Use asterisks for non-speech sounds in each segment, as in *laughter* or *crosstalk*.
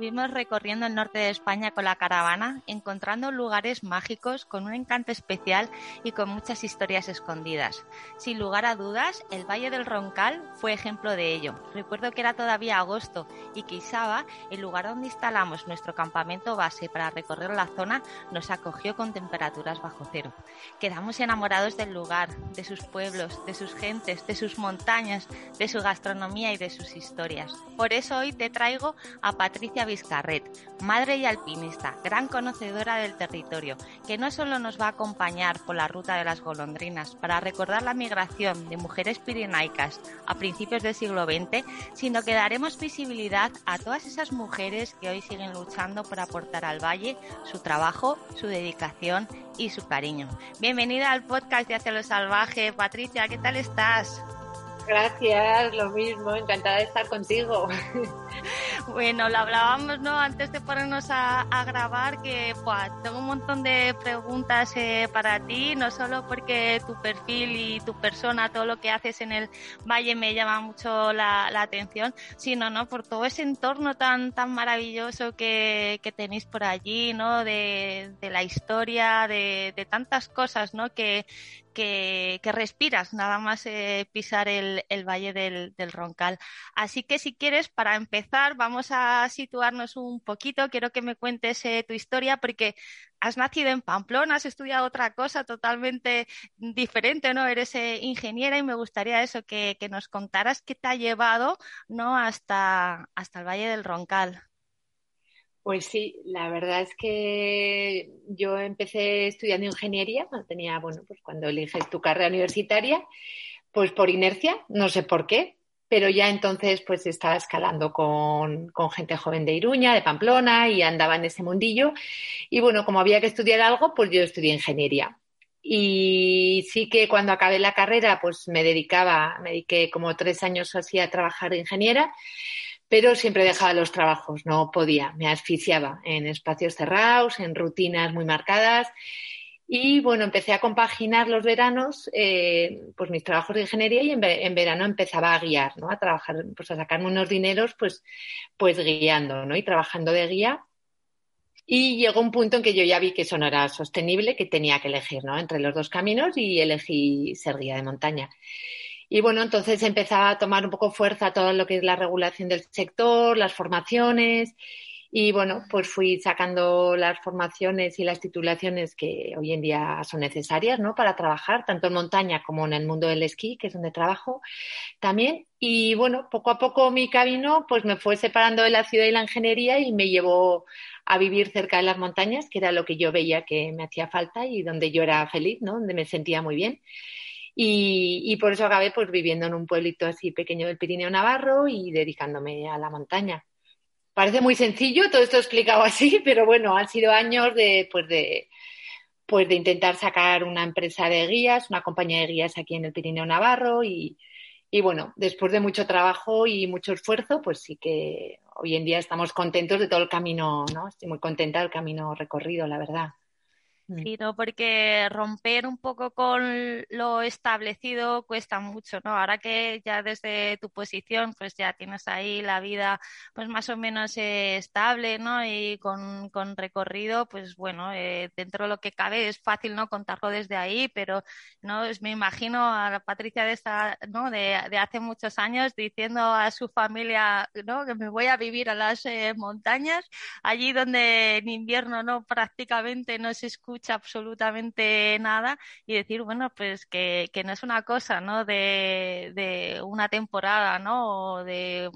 estuvimos recorriendo el norte de España con la caravana, encontrando lugares mágicos con un encanto especial y con muchas historias escondidas. Sin lugar a dudas, el Valle del Roncal fue ejemplo de ello. Recuerdo que era todavía agosto y que Isaba, el lugar donde instalamos nuestro campamento base para recorrer la zona, nos acogió con temperaturas bajo cero. Quedamos enamorados del lugar, de sus pueblos, de sus gentes, de sus montañas, de su gastronomía y de sus historias. Por eso hoy te traigo a Patricia Vizcarret, madre y alpinista, gran conocedora del territorio, que no solo nos va a acompañar por la ruta de las golondrinas para recordar la migración de mujeres pirenaicas a principios del siglo XX, sino que daremos visibilidad a todas esas mujeres que hoy siguen luchando por aportar al valle su trabajo, su dedicación y su cariño. Bienvenida al podcast de Hacia lo Salvaje. Patricia, ¿qué tal estás? Gracias, lo mismo, encantada de estar contigo. *laughs* Bueno, lo hablábamos, ¿no? Antes de ponernos a, grabar, que tengo un montón de preguntas eh, para ti, no solo porque tu perfil y tu persona, todo lo que haces en el valle me llama mucho la, atención, sino, ¿no? Por todo ese entorno tan, tan maravilloso que, tenéis por allí, ¿no? De, la historia, de, tantas cosas, ¿no? Que, que, respiras nada más eh, pisar el, Valle del, Roncal. Así que si quieres, para empezar, vamos a situarnos un poquito. Quiero que me cuentes eh, tu historia porque has nacido en Pamplona, has estudiado otra cosa totalmente diferente, ¿no? Eres eh, ingeniera y me gustaría eso, que, que, nos contaras qué te ha llevado, ¿no? Hasta, hasta el Valle del Roncal. Pues sí, la verdad es que yo empecé estudiando ingeniería, tenía, bueno, pues cuando eliges tu carrera universitaria, pues por inercia, no sé por qué, pero ya entonces pues estaba escalando con, con, gente joven de Iruña, de Pamplona, y andaba en ese mundillo. Y bueno, como había que estudiar algo, pues yo estudié ingeniería. Y sí que cuando acabé la carrera, pues me dedicaba, me dediqué como tres años así a trabajar de ingeniera pero siempre dejaba los trabajos, no podía, me asfixiaba en espacios cerrados, en rutinas muy marcadas. Y bueno, empecé a compaginar los veranos, eh, pues mis trabajos de ingeniería y en, verano empezaba a guiar, ¿no? A trabajar, pues a sacarme unos dineros, pues, pues guiando, ¿no? Y trabajando de guía. Y llegó un punto en que yo ya vi que eso no era sostenible, que tenía que elegir, ¿no? Entre los dos caminos y elegí ser guía de montaña. Y bueno, entonces empezaba a tomar un poco fuerza todo lo que es la regulación del sector, las formaciones. Y bueno, pues fui sacando las formaciones y las titulaciones que hoy en día son necesarias, ¿no? Para trabajar, tanto en montaña como en el mundo del esquí, que es donde trabajo también. Y bueno, poco a poco mi camino, pues me fue separando de la ciudad y la ingeniería y me llevó a vivir cerca de las montañas, que era lo que yo veía que me hacía falta y donde yo era feliz, ¿no? Donde me sentía muy bien. Y, por eso acabé pues viviendo en un pueblito así pequeño del Pirineo Navarro y dedicándome a la montaña. Parece muy sencillo todo esto explicado así, *laughs* pero bueno, han sido años de, pues de, pues de intentar sacar una empresa de guías, una compañía de guías aquí en el Pirineo Navarro y, y bueno, después de mucho trabajo y mucho esfuerzo, pues sí que hoy en día estamos contentos de todo el camino, ¿no? Estoy muy contenta del camino recorrido, la verdad. Mm. sino porque romper un poco con lo establecido cuesta mucho, ¿no? Ahora que ya desde tu posición, pues ya tienes ahí la vida, pues más o menos eh, estable, ¿no? Y con, con recorrido, pues bueno, eh, dentro de lo que cabe es fácil, ¿no? Contarlo desde ahí, pero, ¿no? me imagino a la Patricia de esta, ¿no? De, de, hace muchos años diciendo a su familia, ¿no? Que me voy a vivir a las eh, montañas, allí donde en invierno, ¿no? Prácticamente no se escucha absolutamente nada y decir, bueno, pues que, que no es una cosa, ¿no? De, de una temporada, ¿no? O de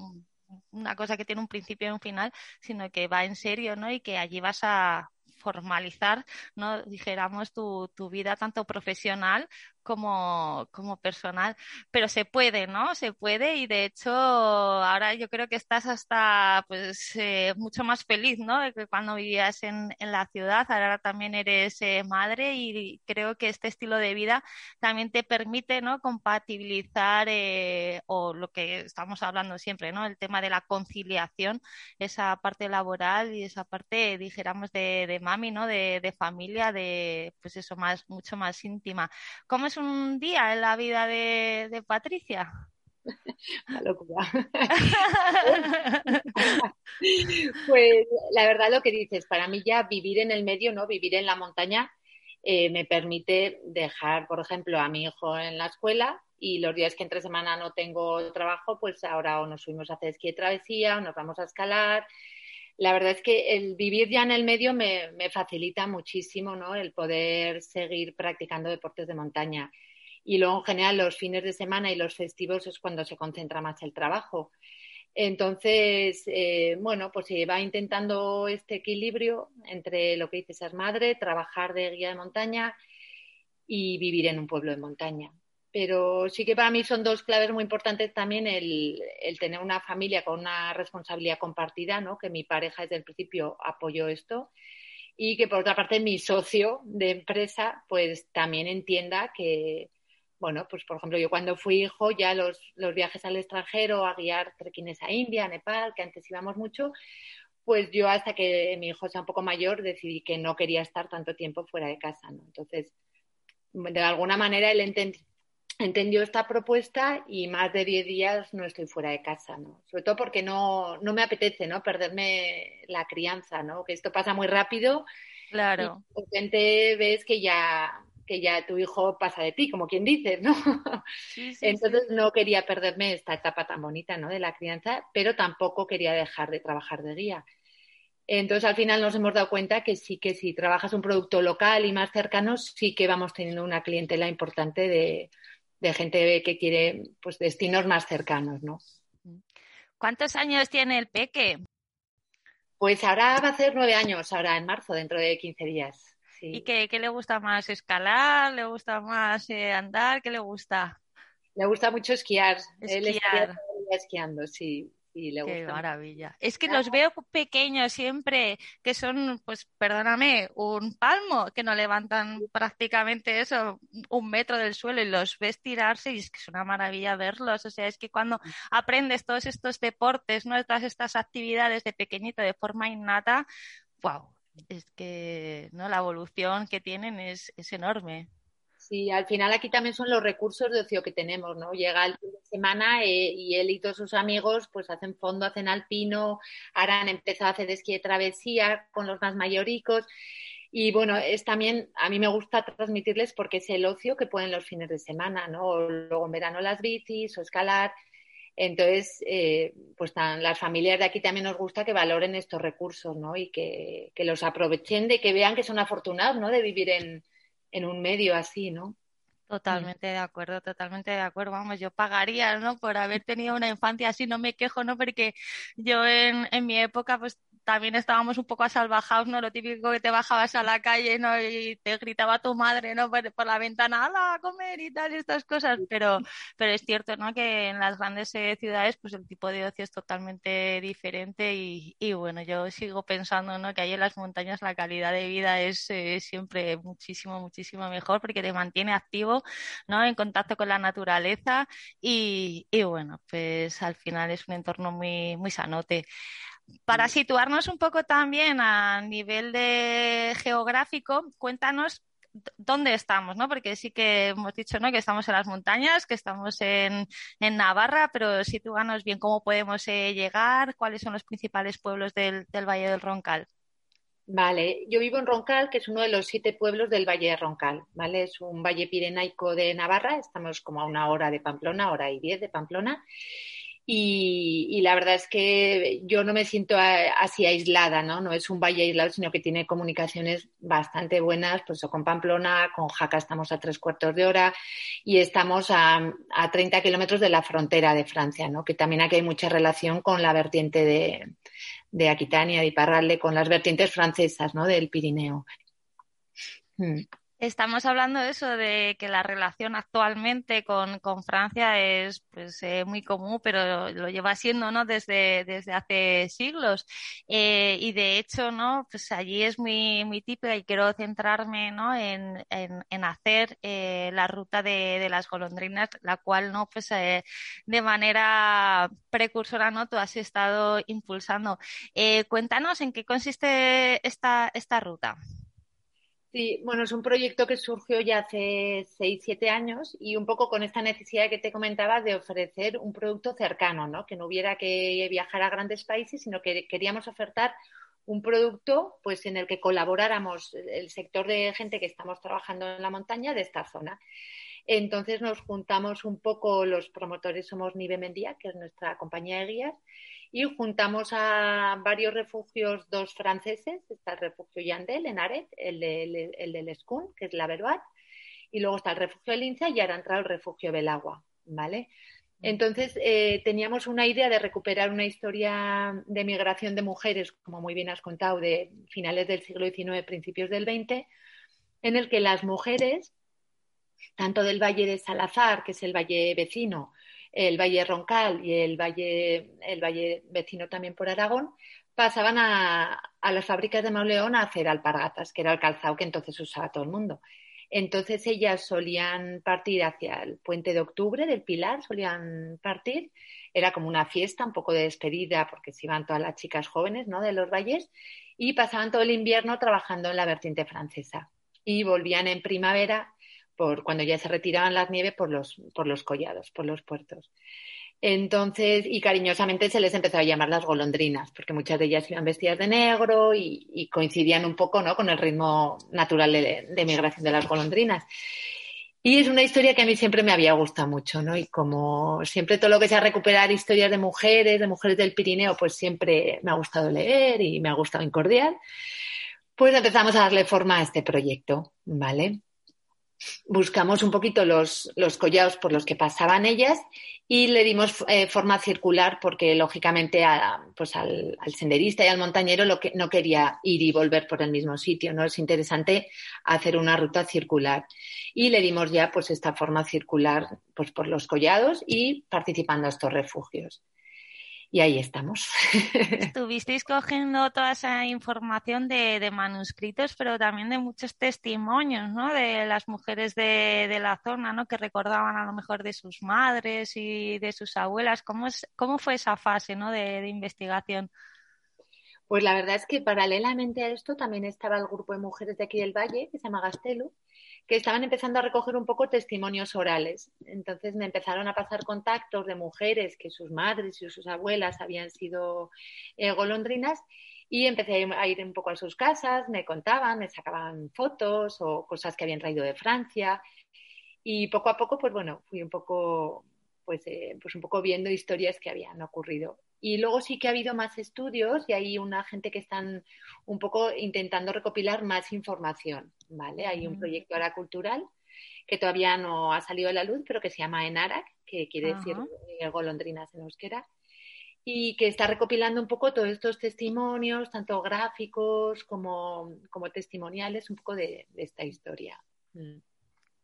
una cosa que tiene un principio y un final, sino que va en serio, ¿no? Y que allí vas a formalizar, ¿no? dijéramos, tu, tu vida tanto profesional como, como personal, pero se puede, ¿no? Se puede y de hecho ahora yo creo que estás hasta pues eh, mucho más feliz, ¿no? Que cuando vivías en, en, la ciudad, ahora también eres eh, madre y creo que este estilo de vida también te permite, ¿no? Compatibilizar eh, o lo que estamos hablando siempre, ¿no? El tema de la conciliación, esa parte laboral y esa parte, dijéramos, de, de mami, ¿no? De, de familia, de pues eso más, mucho más íntima. ¿Cómo es un día en la vida de, Patricia? *laughs* Una locura. *laughs* pues la verdad lo que dices, para mí ya vivir en el medio, ¿no? Vivir en la montaña eh, me permite dejar, por ejemplo, a mi hijo en la escuela y los días que entre semana no tengo trabajo, pues ahora o nos subimos a hacer esquí de travesía o nos vamos a escalar. La verdad es que el vivir ya en el medio me, facilita muchísimo, ¿no? El poder seguir practicando deportes de montaña y luego en general los fines de semana y los festivos es cuando se concentra más el trabajo. Entonces, eh, bueno, pues se va intentando este equilibrio entre lo que dice ser madre, trabajar de guía de montaña y vivir en un pueblo de montaña. Pero sí que para mí son dos claves muy importantes también el, el tener una familia con una responsabilidad compartida, ¿no? que mi pareja desde el principio apoyó esto y que por otra parte mi socio de empresa pues también entienda que, bueno, pues por ejemplo, yo cuando fui hijo, ya los, los viajes al extranjero, a guiar trequines a India, a Nepal, que antes íbamos mucho, pues yo hasta que mi hijo sea un poco mayor decidí que no quería estar tanto tiempo fuera de casa, ¿no? Entonces, de alguna manera él entendió esta propuesta y más de 10 días no estoy fuera de casa, ¿no? Sobre todo porque no, no me apetece, ¿no? Perderme la crianza, ¿no? Que esto pasa muy rápido. Claro. Y de repente ves que ya que ya tu hijo pasa de ti, como quien dice, ¿no? *laughs* Entonces no quería perderme esta etapa tan bonita, ¿no? De la crianza, pero tampoco quería dejar de trabajar de guía. Entonces al final nos hemos dado cuenta que sí que si trabajas un producto local y más cercano, sí que vamos teniendo una clientela importante de, de gente que quiere pues destinos más cercanos, ¿no? ¿Cuántos años tiene el peque? Pues ahora va a ser nueve años, ahora en marzo, dentro de 15 días. ¿Y qué, le gusta más? ¿Escalar? ¿Le gusta más eh, andar? ¿Qué le gusta? Le gusta mucho esquiar. Esquiar. esquiando, sí. Le Qué maravilla. Es que los veo pequeños siempre, que son, pues perdóname, un palmo, que no levantan prácticamente eso, un metro del suelo y los ves tirarse y es que es una maravilla verlos. O sea, es que cuando aprendes todos estos deportes, ¿no? todas estas actividades de pequeñito de forma innata, wow, es que no la evolución que tienen es, es enorme. Sí, al final aquí también son los recursos de ocio que tenemos, ¿no? Llega el fin semana eh, y él y todos sus amigos pues hacen fondo, hacen alpino, ahora han empezado a hacer esquí de travesía con los más mayoricos. Y bueno, es también, a mí me gusta transmitirles porque es el ocio que pueden los fines de semana, ¿no? O luego en verano las bicis o escalar. Entonces, eh, pues las familias de aquí también nos gusta que valoren estos recursos, ¿no? Y que, los aprovechen de que vean que son afortunados, ¿no? De vivir en, en un medio así, ¿no? Totalmente de acuerdo, totalmente de acuerdo. Vamos, yo pagaría, ¿no? Por haber tenido una infancia así, no me quejo, ¿no? Porque yo en, en mi época, pues también estábamos un poco asalvajados, ¿no? Lo típico que te bajabas a la calle, ¿no? Y te gritaba tu madre, ¿no? Por, la ventana, ¡hala, a comer! y tal, estas cosas. Pero, pero es cierto, ¿no? Que en las grandes eh, ciudades, pues el tipo de ocio es totalmente diferente y, y, bueno, yo sigo pensando, ¿no? Que ahí en las montañas la calidad de vida es eh, siempre muchísimo, muchísimo mejor porque te mantiene activo, ¿no? En contacto con la naturaleza y, y bueno, pues al final es un entorno muy, muy sanote. Para situarnos un poco también a nivel de geográfico, cuéntanos dónde estamos, ¿no? Porque sí que hemos dicho, ¿no? Que estamos en las montañas, que estamos en, en Navarra, pero sitúanos bien cómo podemos eh, llegar, cuáles son los principales pueblos del, del, Valle del Roncal. Vale, yo vivo en Roncal, que es uno de los siete pueblos del Valle de Roncal, ¿vale? Es un valle pirenaico de Navarra, estamos como a una hora de Pamplona, hora y diez de Pamplona. Y, la verdad es que yo no me siento así aislada, ¿no? No es un valle aislado, sino que tiene comunicaciones bastante buenas, pues con Pamplona, con Jaca estamos a tres cuartos de hora y estamos a, a 30 kilómetros de la frontera de Francia, ¿no? Que también aquí hay mucha relación con la vertiente de, de Aquitania, de Iparralde, con las vertientes francesas, ¿no? Del Pirineo. Hmm. Estamos hablando de eso, de que la relación actualmente con, Francia es pues, eh, muy común, pero lo lleva siendo ¿no? desde, desde hace siglos. Eh, y de hecho, ¿no? pues allí es muy, muy típica y quiero centrarme ¿no? en, en, hacer eh, la ruta de, de, las golondrinas, la cual ¿no? pues, de manera precursora ¿no? tú has estado impulsando. cuéntanos en qué consiste esta, esta ruta. Sí, bueno, es un proyecto que surgió ya hace seis, siete años y un poco con esta necesidad que te comentaba de ofrecer un producto cercano, ¿no? Que no hubiera que viajar a grandes países, sino que queríamos ofertar un producto pues en el que colaboráramos el sector de gente que estamos trabajando en la montaña de esta zona. Entonces nos juntamos un poco, los promotores somos Nive Mendía, que es nuestra compañía de guías, y juntamos a varios refugios, dos franceses, está el refugio Yandel en Aret, el de, el de Lescun, que es la Verbat, y luego está el refugio de Linza y ahora ha entrado el refugio Belagua, ¿vale? Entonces eh, teníamos una idea de recuperar una historia de migración de mujeres, como muy bien has contado, de finales del siglo XIX, principios del XX, en el que las mujeres, tanto del Valle de Salazar, que es el valle vecino, el Valle Roncal y el Valle, el valle vecino también por Aragón, pasaban a, las fábricas de Mauleón a hacer alpargatas, que era el calzado que entonces usaba todo el mundo. Entonces ellas solían partir hacia el puente de octubre del Pilar, solían partir. Era como una fiesta, un poco de despedida, porque se iban todas las chicas jóvenes ¿no? de los valles y pasaban todo el invierno trabajando en la vertiente francesa. Y volvían en primavera por cuando ya se retiraban las nieves por los, por los collados, por los puertos. Entonces, y cariñosamente se les empezó a llamar las golondrinas, porque muchas de ellas iban vestidas de negro y, coincidían un poco ¿no? con el ritmo natural de, migración de las golondrinas. Y es una historia que a mí siempre me había gustado mucho, ¿no? Y como siempre todo lo que sea recuperar historias de mujeres, de mujeres del Pirineo, pues siempre me ha gustado leer y me ha gustado incordiar, pues empezamos a darle forma a este proyecto, ¿vale? Buscamos un poquito los, los collados por los que pasaban ellas y le dimos eh, forma circular porque lógicamente pues al, senderista y al montañero lo que no quería ir y volver por el mismo sitio, ¿no? Es interesante hacer una ruta circular. Y le dimos ya pues esta forma circular pues por los collados y participando a estos refugios y ahí estamos. *laughs* Estuvisteis cogiendo toda esa información de, manuscritos, pero también de muchos testimonios, ¿no? De las mujeres de, la zona, ¿no? Que recordaban a lo mejor de sus madres y de sus abuelas. ¿Cómo, es, cómo fue esa fase, ¿no? De, investigación. Pues la verdad es que paralelamente a esto también estaba el grupo de mujeres de aquí del Valle, que se llama Gastelu, que estaban empezando a recoger un poco testimonios orales. Entonces me empezaron a pasar contactos de mujeres que sus madres y sus abuelas habían sido eh, golondrinas y empecé a ir un poco a sus casas, me contaban, me sacaban fotos o cosas que habían traído de Francia y poco a poco, pues bueno, fui un poco, pues, eh, pues un poco viendo historias que habían ocurrido. Y luego sí que ha habido más estudios y hay una gente que están un poco intentando recopilar más información, ¿vale? Hay un proyecto ahora cultural que todavía no ha salido a la luz, pero que se llama ENARAC, que quiere decir eh, golondrinas en euskera, y que está recopilando un poco todos estos testimonios, tanto gráficos como, como testimoniales, un poco de, esta historia. Mm.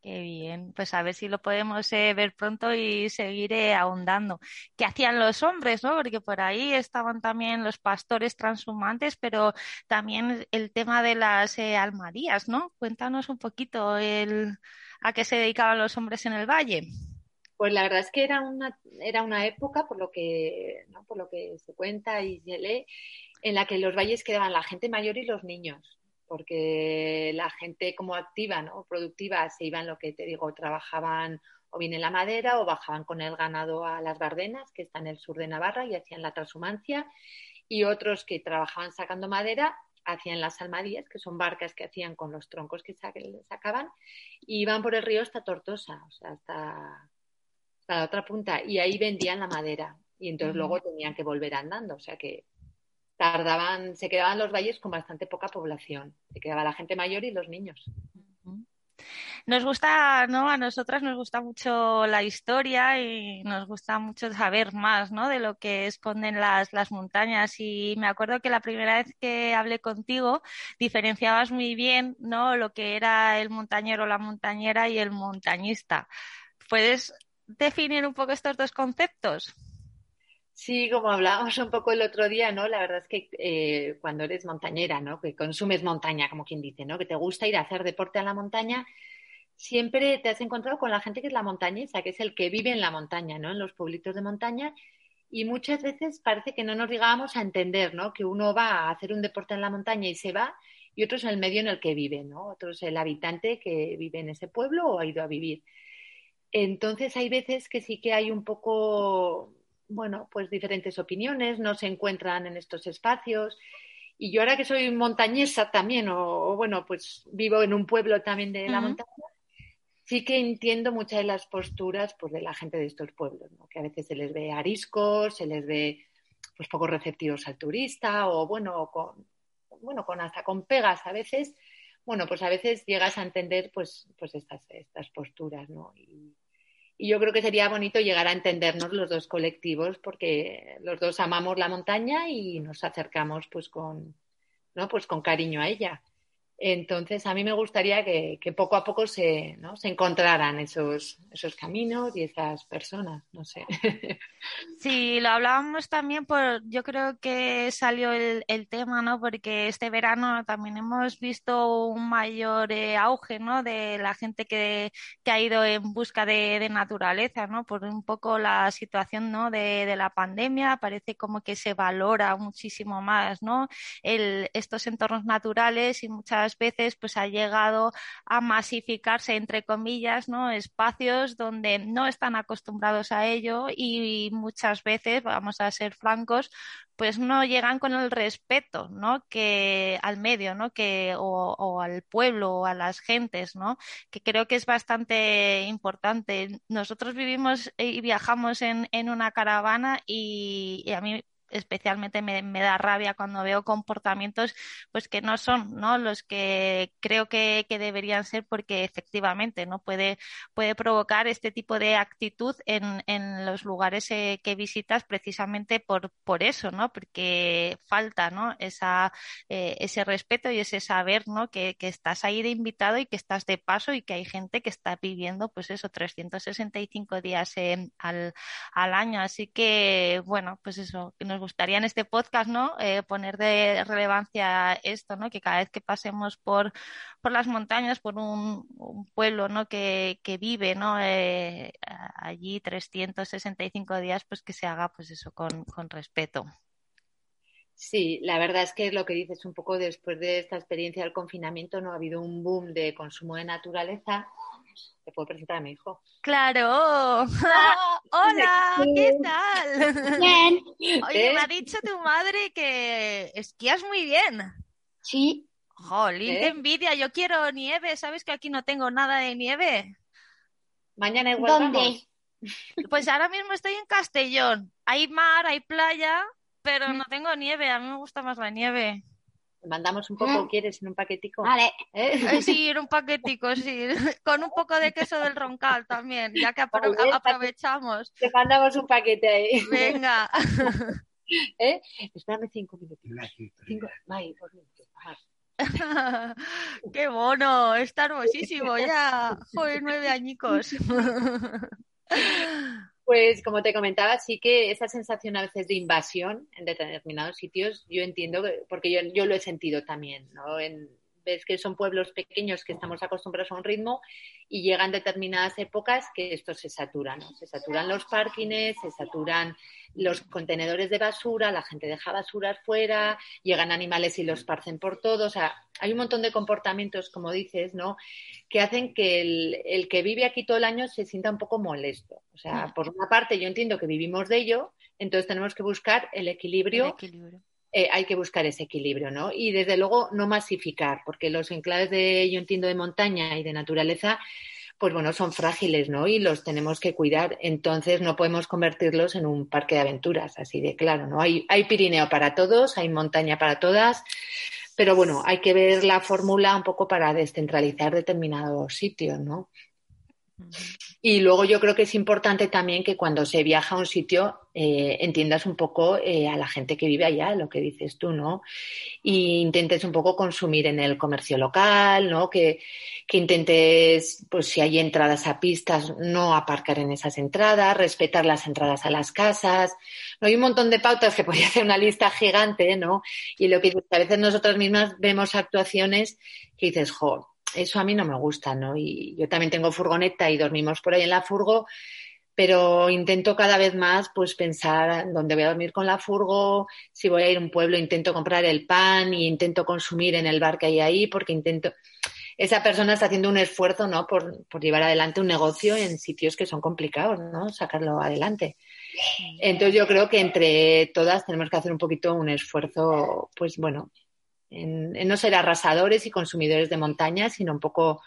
Qué bien, pues a ver si lo podemos eh, ver pronto y seguir ahondando. ¿Qué hacían los hombres, no? Porque por ahí estaban también los pastores transhumantes, pero también el tema de las eh, almarías, ¿no? Cuéntanos un poquito el, a qué se dedicaban los hombres en el valle. Pues la verdad es que era una, era una época, por lo que, ¿no? por lo que se cuenta y se lee, en la que los valles quedaban la gente mayor y los niños porque la gente como activa, ¿no? productiva, se iban, lo que te digo, trabajaban o bien en la madera o bajaban con el ganado a las Bardenas, que está en el sur de Navarra, y hacían la transhumancia, y otros que trabajaban sacando madera hacían las almadías, que son barcas que hacían con los troncos que sacaban, y iban por el río hasta Tortosa, o sea, hasta, hasta la otra punta, y ahí vendían la madera. y entonces luego tenían que volver andando, o sea que tardaban, se quedaban los valles con bastante poca población, se quedaba la gente mayor y los niños. Nos gusta, ¿no? A nosotras nos gusta mucho la historia y nos gusta mucho saber más, ¿no? De lo que esconden las, las montañas. Y me acuerdo que la primera vez que hablé contigo diferenciabas muy bien, ¿no? Lo que era el montañero, la montañera y el montañista. ¿Puedes definir un poco estos dos conceptos? Sí, como hablábamos un poco el otro día, ¿no? La verdad es que eh, cuando eres montañera, ¿no? Que consumes montaña, como quien dice, ¿no? Que te gusta ir a hacer deporte a la montaña, siempre te has encontrado con la gente que es la montañesa, que es el que vive en la montaña, ¿no? En los pueblitos de montaña. Y muchas veces parece que no nos llegábamos a entender, ¿no? Que uno va a hacer un deporte en la montaña y se va, y otro es el medio en el que vive, ¿no? Otro es el habitante que vive en ese pueblo o ha ido a vivir. Entonces hay veces que sí que hay un poco, bueno, pues diferentes opiniones, no se encuentran en estos espacios. Y yo ahora que soy montañesa también, o, bueno, pues vivo en un pueblo también de la montaña, sí que entiendo muchas de las posturas pues, de la gente de estos pueblos, que a veces se les ve ariscos, se les ve pues poco receptivos al turista o bueno, con, bueno, con hasta con pegas a veces. Bueno, pues a veces llegas a entender pues, pues estas, estas posturas, ¿no? Y, y yo creo que sería bonito llegar a entendernos los dos colectivos porque los dos amamos la montaña y nos acercamos pues con, ¿no? pues con cariño a ella. Entonces, a mí me gustaría que, poco a poco se, ¿no? se encontraran esos, esos caminos y esas personas, no sé. *laughs* Sí, lo hablábamos también por, yo creo que salió el, el tema, ¿no? Porque este verano también hemos visto un mayor eh, auge, ¿no? De la gente que, que ha ido en busca de, de, naturaleza, ¿no? Por un poco la situación, ¿no? De, de, la pandemia, parece como que se valora muchísimo más, ¿no? El, estos entornos naturales y muchas veces pues ha llegado a masificarse entre comillas, ¿no? espacios donde no están acostumbrados a ello y muchas veces, vamos a ser francos, pues no llegan con el respeto, ¿no? Que al medio, ¿no? Que o, al pueblo o a las gentes, ¿no? Que creo que es bastante importante. Nosotros vivimos y viajamos en, en una caravana y, y a mí especialmente me, da rabia cuando veo comportamientos pues que no son ¿no? los que creo que, deberían ser porque efectivamente no puede, puede provocar este tipo de actitud en, en los lugares eh, que visitas precisamente por, por eso, ¿no? porque falta ¿no? Esa, eh, ese respeto y ese saber ¿no? Que, que, estás ahí de invitado y que estás de paso y que hay gente que está viviendo pues eso 365 días al, al año así que bueno pues eso nos gustaría en este podcast, ¿no? Eh, poner de relevancia esto, ¿no? Que cada vez que pasemos por, por las montañas, por un, pueblo, ¿no? Que, que vive, ¿no? Eh, allí 365 días, pues que se haga, pues eso, con, con respeto. Sí, la verdad es que lo que dices un poco después de esta experiencia del confinamiento, no ha habido un boom de consumo de naturaleza te puedo presentar a mi hijo. Claro. *laughs* *laughs* Hola, ¿qué tal? Bien. *laughs* Oye, me ha dicho tu madre que esquías muy bien. Sí. Jolín, qué envidia. Yo quiero nieve. ¿Sabes que aquí no tengo nada de nieve? Mañana igual ¿Dónde? Pues ahora mismo estoy en Castellón. Hay mar, hay playa, pero mm. no tengo nieve. A mí me gusta más la nieve mandamos un poco, ¿quieres? En un paquetico. Vale. ¿Eh? Sí, en un paquetico, sí. *laughs* Con un poco de queso del roncal también, ya que aprovechamos. Te mandamos un paquete ahí. Venga. *laughs* ¿Eh? Espérame cinco minutos. Cinco. Ay, por *laughs* Qué mono, está hermosísimo ya. Joder, nueve añicos. Pues como te comentaba, sí que esa sensación a veces de invasión en determinados sitios, yo entiendo, porque yo, yo lo he sentido también, ¿no? En, ves que son pueblos pequeños que estamos acostumbrados a un ritmo y llegan determinadas épocas que esto se satura, ¿no? Se saturan los parkings, se saturan los contenedores de basura, la gente deja basuras fuera, llegan animales y los parcen por todo, o sea, hay un montón de comportamientos, como dices, ¿no? Que hacen que el, el que vive aquí todo el año se sienta un poco molesto. O sea, mm. por una parte yo entiendo que vivimos de ello, entonces tenemos que buscar el equilibrio, el equilibrio. Eh, hay que buscar ese equilibrio, ¿no? Y desde luego no masificar, porque los enclaves de, yo entiendo, de montaña y de naturaleza, pues bueno, son frágiles, ¿no? Y los tenemos que cuidar. Entonces no podemos convertirlos en un parque de aventuras, así de claro, ¿no? Hay, hay Pirineo para todos, hay montaña para todas, pero bueno, hay que ver la fórmula un poco para descentralizar determinados sitios, ¿no? Y luego yo creo que es importante también que cuando se viaja a un sitio eh, entiendas un poco eh, a la gente que vive allá, lo que dices tú, ¿no? Y intentes un poco consumir en el comercio local, ¿no? Que, que intentes, pues si hay entradas a pistas, no aparcar en esas entradas, respetar las entradas a las casas. No hay un montón de pautas que *laughs* podría hacer una lista gigante, ¿no? Y lo que a veces nosotras mismas vemos actuaciones que dices, jo, eso a mí no me gusta, ¿no? Y yo también tengo furgoneta y dormimos por ahí en la furgo, pero intento cada vez más pues pensar dónde voy a dormir con la furgo, si voy a ir a un pueblo intento comprar el pan y intento consumir en el bar que hay ahí porque intento esa persona está haciendo un esfuerzo, ¿no? Por, por llevar adelante un negocio en sitios que son complicados, ¿no? Sacarlo adelante. Entonces yo creo que entre todas tenemos que hacer un poquito un esfuerzo, pues bueno, en, no ser arrasadores y consumidores de montaña, sino un poco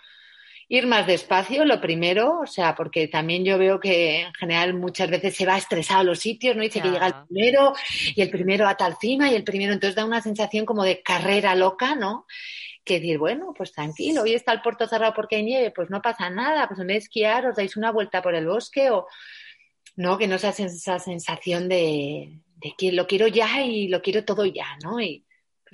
ir más despacio, lo primero, o sea, porque también yo veo que en general muchas veces se va estresado a los sitios, ¿no? Dice que llega el primero y el primero a tal cima y el primero, entonces da una sensación como de carrera loca, ¿no? Que decir, bueno, pues tranquilo, hoy está el puerto cerrado porque hay nieve, pues no pasa nada, pues en vez de esquiar os dais una vuelta por el bosque o, ¿no? Que no se hace esa sensación de, de que lo quiero ya y lo quiero todo ya, ¿no? Y,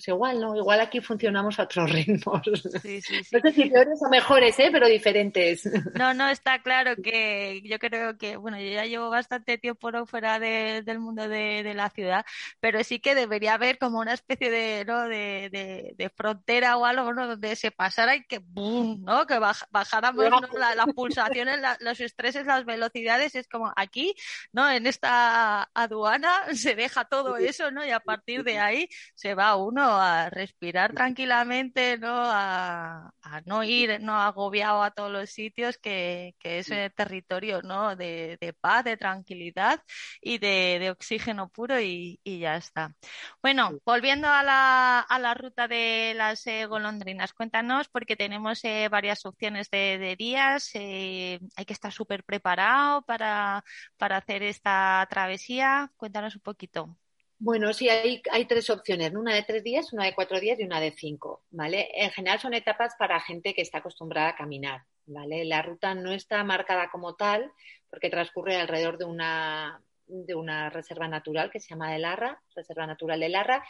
pues igual, ¿no? Igual aquí funcionamos a otros *laughs* ritmos. Sí, sí, sí. No sé si peores o mejores, ¿eh? Pero diferentes. No, no, *laughs* está claro que yo creo que, bueno, yo ya llevo bastante tiempo fuera del mundo de, la ciudad, pero sí que debería haber como una especie de, ¿no? de, frontera o algo, ¿no? Donde se pasara y que, ¡boom! ¿no? Que bajáramos las pulsaciones, los estreses, las velocidades, es como aquí, ¿no? En esta aduana *laughs* se deja todo eso, ¿no? Y a partir de ahí se va uno a respirar tranquilamente, ¿no? A, no ir, ¿no? Agobiado a todos los sitios, que, que es territorio, ¿no? De, paz, de tranquilidad y de, oxígeno puro y, ya está. Bueno, volviendo a la, a la ruta de las eh, golondrinas, cuéntanos, porque tenemos eh, varias opciones de, días, eh, hay que estar súper preparado para, para hacer esta travesía. Cuéntanos un poquito. Bueno, sí, hay, hay tres opciones, una de tres días, una de cuatro días y una de cinco, ¿vale? En general son etapas para gente que está acostumbrada a caminar, ¿vale? La ruta no está marcada como tal porque transcurre alrededor de una, de una reserva natural que se llama de Larra, Reserva Natural de Larra,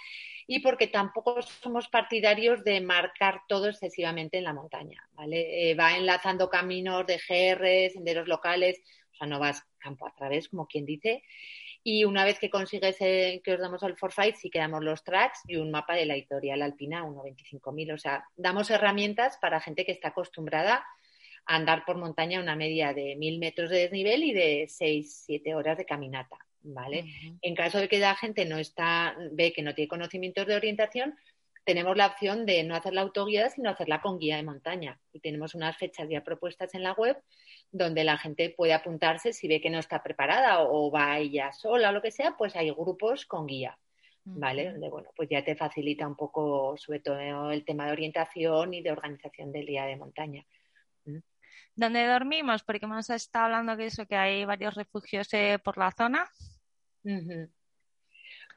y porque tampoco somos partidarios de marcar todo excesivamente en la montaña, ¿vale? Eh, va enlazando caminos de GR, senderos locales, o sea, no vas campo a través, como quien dice, y una vez que consigues que os damos el forfait, sí que damos los tracks y un mapa de la editorial alpina 1.25.000. O sea, damos herramientas para gente que está acostumbrada a andar por montaña una media de 1.000 metros de desnivel y de 6-7 horas de caminata. ¿Vale? En caso de que la gente no está, ve que no tiene conocimientos de orientación, tenemos la opción de no hacer la autoguía, sino hacerla con guía de montaña. Y tenemos unas fechas ya propuestas en la web donde la gente puede apuntarse si ve que no está preparada o va ella sola o lo que sea, pues hay grupos con guía, ¿vale? Donde, bueno, pues ya te facilita un poco, sobre todo el tema de orientación y de organización del día de montaña. ¿Mm? ¿Dónde dormimos? Porque hemos estado hablando de eso, que hay varios refugios eh, por la zona.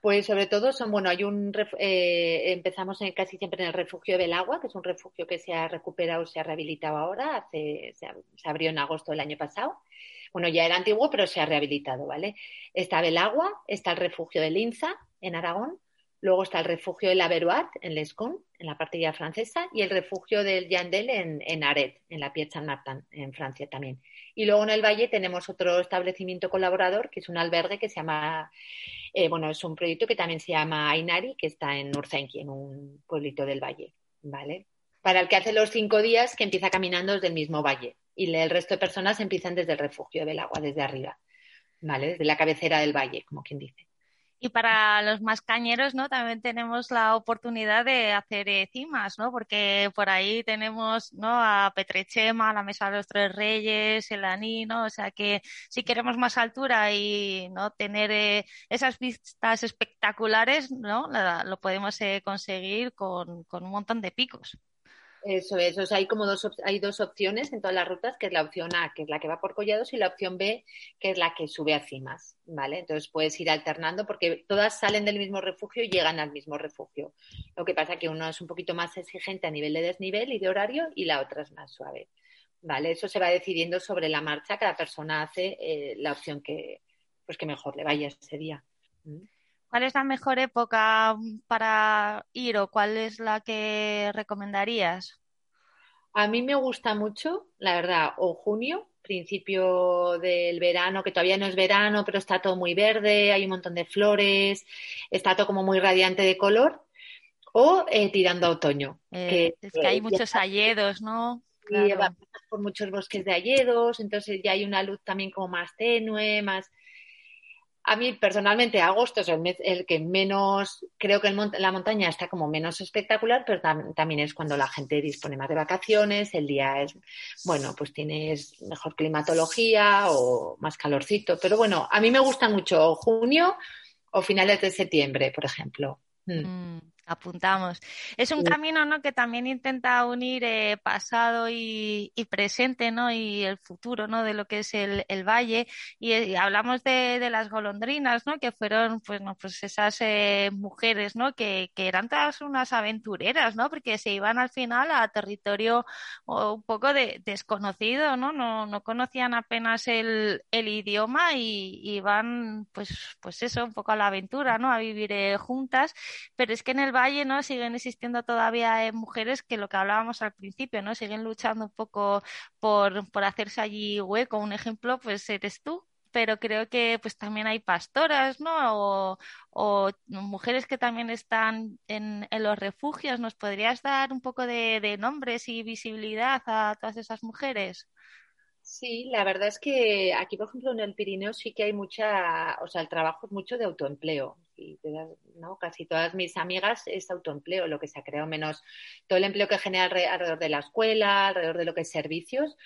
Pues sobre todo son, bueno, hay un, eh, empezamos en, casi siempre en el refugio del agua, que es un refugio que se ha recuperado, se ha rehabilitado ahora, hace, se, abrió en agosto del año pasado. Bueno, ya era antiguo, pero se ha rehabilitado, ¿vale? Está Belagua, está el refugio de Linza, en Aragón, luego está el refugio de la Beruat, en Lescon, en la parte ya francesa, y el refugio del Yandel en, en Aret, en la Piazza Martin, en Francia también. Y luego en el Valle tenemos otro establecimiento colaborador, que es un albergue que se llama eh, bueno, es un proyecto que también se llama Ainari, que está en Urzenki, en un pueblito del valle, ¿vale? Para el que hace los cinco días que empieza caminando desde el mismo valle y el resto de personas empiezan desde el refugio del agua, desde arriba, ¿vale? Desde la cabecera del valle, como quien dice. Y para los más cañeros, ¿no? También tenemos la oportunidad de hacer eh, cimas, ¿no? Porque por ahí tenemos, ¿no? A Petrechema, la Mesa de los Tres Reyes, el Aní, ¿no? O sea que si queremos más altura y, ¿no? Tener eh, esas vistas espectaculares, ¿no? lo podemos eh, conseguir con, con un montón de picos. Eso es, o sea, hay como dos, hay dos opciones en todas las rutas, que es la opción A, que es la que va por collados, y la opción B, que es la que sube a cimas, ¿vale? Entonces puedes ir alternando porque todas salen del mismo refugio y llegan al mismo refugio. Lo que pasa que uno es un poquito más exigente a nivel de desnivel y de horario y la otra es más suave, ¿vale? Eso se va decidiendo sobre la marcha, cada persona hace eh, la opción que, pues que mejor le vaya ese día. ¿Mm? ¿Cuál es la mejor época para ir o cuál es la que recomendarías? A mí me gusta mucho, la verdad, o junio, principio del verano, que todavía no es verano, pero está todo muy verde, hay un montón de flores, está todo como muy radiante de color, o eh, tirando a otoño. Eh, es que hay muchos alledos, ¿no? Y por muchos bosques de alledos, entonces ya hay una luz también como más tenue, más a mí personalmente agosto es el, que menos, creo que la montaña está como menos espectacular, pero también es cuando la gente dispone más de vacaciones, el día es, bueno, pues tienes mejor climatología o más calorcito. Pero bueno, a mí me gusta mucho junio o finales de septiembre, por ejemplo. Mm. Mm. Apuntamos. Es un camino ¿no? que también intenta unir eh, pasado y, presente ¿no? y el futuro ¿no? de lo que es el, valle. Y, hablamos de, las golondrinas, ¿no? que fueron pues, no, pues esas eh, mujeres ¿no? que, eran todas unas aventureras, ¿no? porque se iban al final a territorio un poco de, desconocido, ¿no? No, no conocían apenas el, idioma y, iban pues, pues eso, un poco a la aventura, ¿no? a vivir eh, juntas. Pero es que en el valle, ¿no? Siguen existiendo todavía eh, mujeres que lo que hablábamos al principio, ¿no? Siguen luchando un poco por, por hacerse allí hueco. Un ejemplo, pues eres tú pero creo que pues también hay pastoras, ¿no? O, mujeres que también están en, en, los refugios. ¿Nos podrías dar un poco de, de, nombres y visibilidad a todas esas mujeres? Sí, la verdad es que aquí, por ejemplo, en el Pirineo sí que hay mucha, o sea, el trabajo es mucho de autoempleo y ¿no? casi todas mis amigas es autoempleo, lo que se ha creado menos todo el empleo que genera alrededor de la escuela, alrededor de lo que es servicios.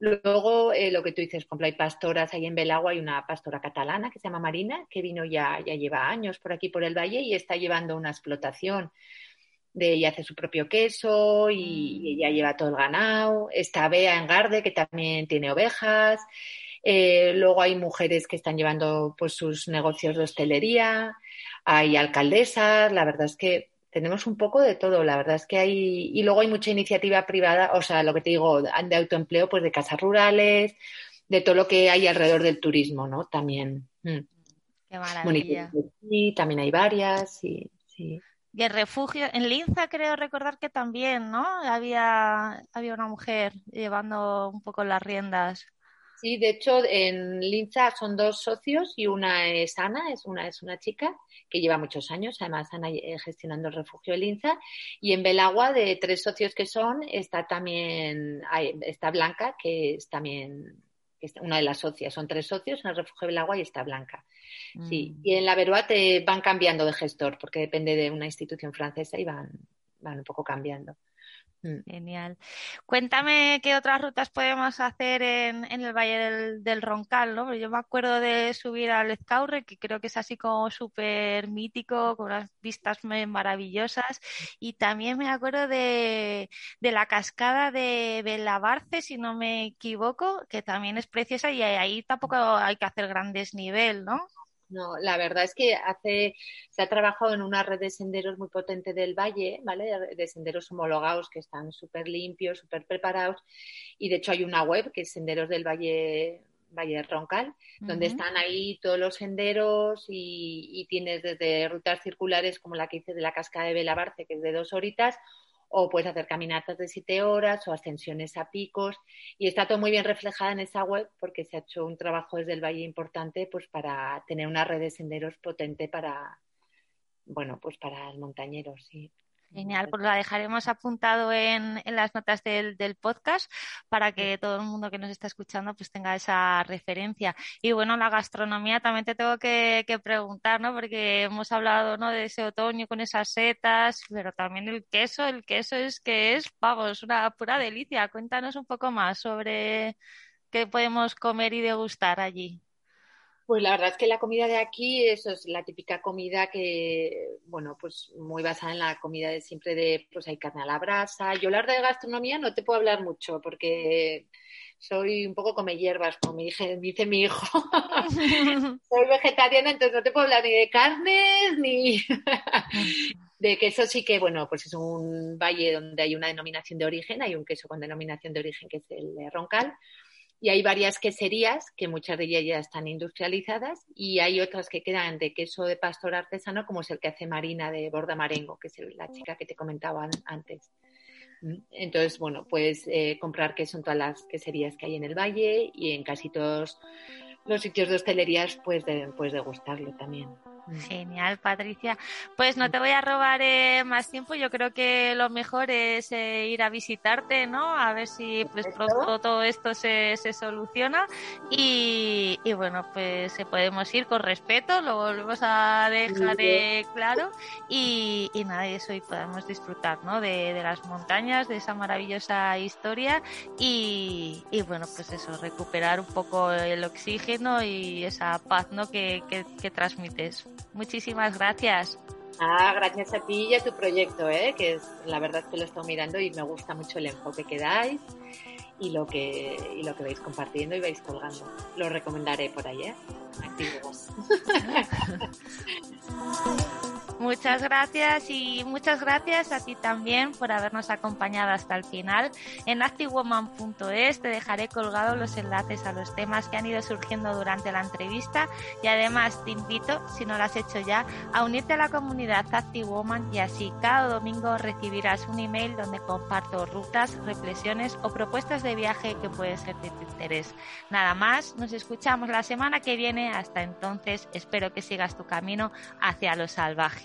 Luego, eh, lo que tú dices, por ejemplo, hay pastoras, ahí en Belagua hay una pastora catalana que se llama Marina, que vino ya, ya lleva años por aquí, por el valle, y está llevando una explotación de ella hace su propio queso y, ella lleva todo el ganado. Está Bea en Garde, que también tiene ovejas. Eh, luego hay mujeres que están llevando pues sus negocios de hostelería, hay alcaldesas, la verdad es que tenemos un poco de todo, la verdad es que hay, y luego hay mucha iniciativa privada, o sea, lo que te digo, de autoempleo, pues de casas rurales, de todo lo que hay alrededor del turismo, ¿no? También. Mm. Qué maravilla. Sí, también hay varias, sí, sí. Y el refugio, en Linza creo recordar que también, ¿no? Había, había una mujer llevando un poco las riendas. Sí, de hecho, en Linza son dos socios y una es Ana, es una, es una chica que lleva muchos años, además Ana eh, gestionando el refugio de Linza. Y en Belagua, de tres socios que son, está también, está Blanca, que es también una de las socias. Son tres socios en el refugio de Belagua y está Blanca. Sí, mm. y en la Veroa te van cambiando de gestor, porque depende de una institución francesa y van, van un poco cambiando. Mm. Genial. Cuéntame qué otras rutas podemos hacer en, el Valle del, Roncal, ¿no? yo me acuerdo de subir al Ezcaurre, que creo que es así como súper mítico, con unas vistas maravillosas. Y también me acuerdo de, de la cascada de Belabarce, si no me equivoco, que también es preciosa y ahí tampoco hay que hacer gran desnivel, ¿no? No, la verdad es que hace, se ha trabajado en una red de senderos muy potente del valle, ¿vale? De, senderos homologados que están súper limpios, súper preparados. Y de hecho hay una web que es Senderos del Valle Valle Roncal, donde están ahí todos los senderos y, y, tienes desde rutas circulares como la que hice de la cascada de Belabarce, que es de dos horitas, o puedes hacer caminatas de siete horas o ascensiones a picos. Y está todo muy bien reflejada en esa web porque se ha hecho un trabajo desde el Valle importante pues para tener una red de senderos potente para bueno pues para el montañero sí Genial, pues la dejaremos apuntado en, en las notas del, del, podcast para que todo el mundo que nos está escuchando pues tenga esa referencia. Y bueno, la gastronomía también te tengo que, que preguntar, ¿no? Porque hemos hablado, ¿no? De ese otoño con esas setas, pero también el queso, el queso es que es, vamos, una pura delicia. Cuéntanos un poco más sobre qué podemos comer y degustar allí. Pues la verdad es que la comida de aquí, eso es la típica comida que, bueno, pues muy basada en la comida de siempre de, pues hay carne a la brasa. Yo hablar de gastronomía no te puedo hablar mucho porque soy un poco come hierbas, como me, dije, *laughs* dice mi hijo. *laughs* soy vegetariana, entonces no te puedo hablar ni de carnes ni *laughs* de queso. Sí que, bueno, pues es un valle donde hay una denominación de origen, hay un queso con denominación de origen que es el de Roncal y hay varias queserías que muchas de ellas ya están industrializadas y hay otras que quedan de queso de pastor artesano como es el que hace Marina de Borda Marengo, que es la chica que te comentaba antes. Mm, entonces, bueno, puedes eh, comprar queso en todas las queserías que hay en el valle y en casi todos los sitios de hostelerías pues puedes degustarlo también. Mm. Genial, Patricia. Pues no te voy a robar eh, más tiempo. Yo creo que lo mejor es eh, ir a visitarte, ¿no? A ver si pues pronto todo esto se, se soluciona. Y, y, bueno, pues podemos ir con respeto, lo volvemos a dejar eh, claro. Y, y nada, eso y podemos disfrutar, ¿no? De, de, las montañas, de esa maravillosa historia. Y, y, bueno, pues eso, recuperar un poco el oxígeno y esa paz, ¿no? Que, que, que transmites. Muchísimas gracias. Ah, gracias a ti y a tu proyecto, ¿eh? que es, la verdad que lo he estado mirando y me gusta mucho el enfoque que dais y lo que, y lo que vais compartiendo y vais colgando. Lo recomendaré por ahí, ¿eh? Activos. *laughs* Muchas gracias y muchas gracias a ti también por habernos acompañado hasta el final. En activewoman.es te dejaré colgados los enlaces a los temas que han ido surgiendo durante la entrevista y además te invito, si no lo has hecho ya, a unirte a la comunidad ActiveWoman y así cada domingo recibirás un email donde comparto rutas, reflexiones o propuestas de viaje que pueden ser de tu interés. Nada más, nos escuchamos la semana que viene. Hasta entonces, espero que sigas tu camino hacia lo salvaje.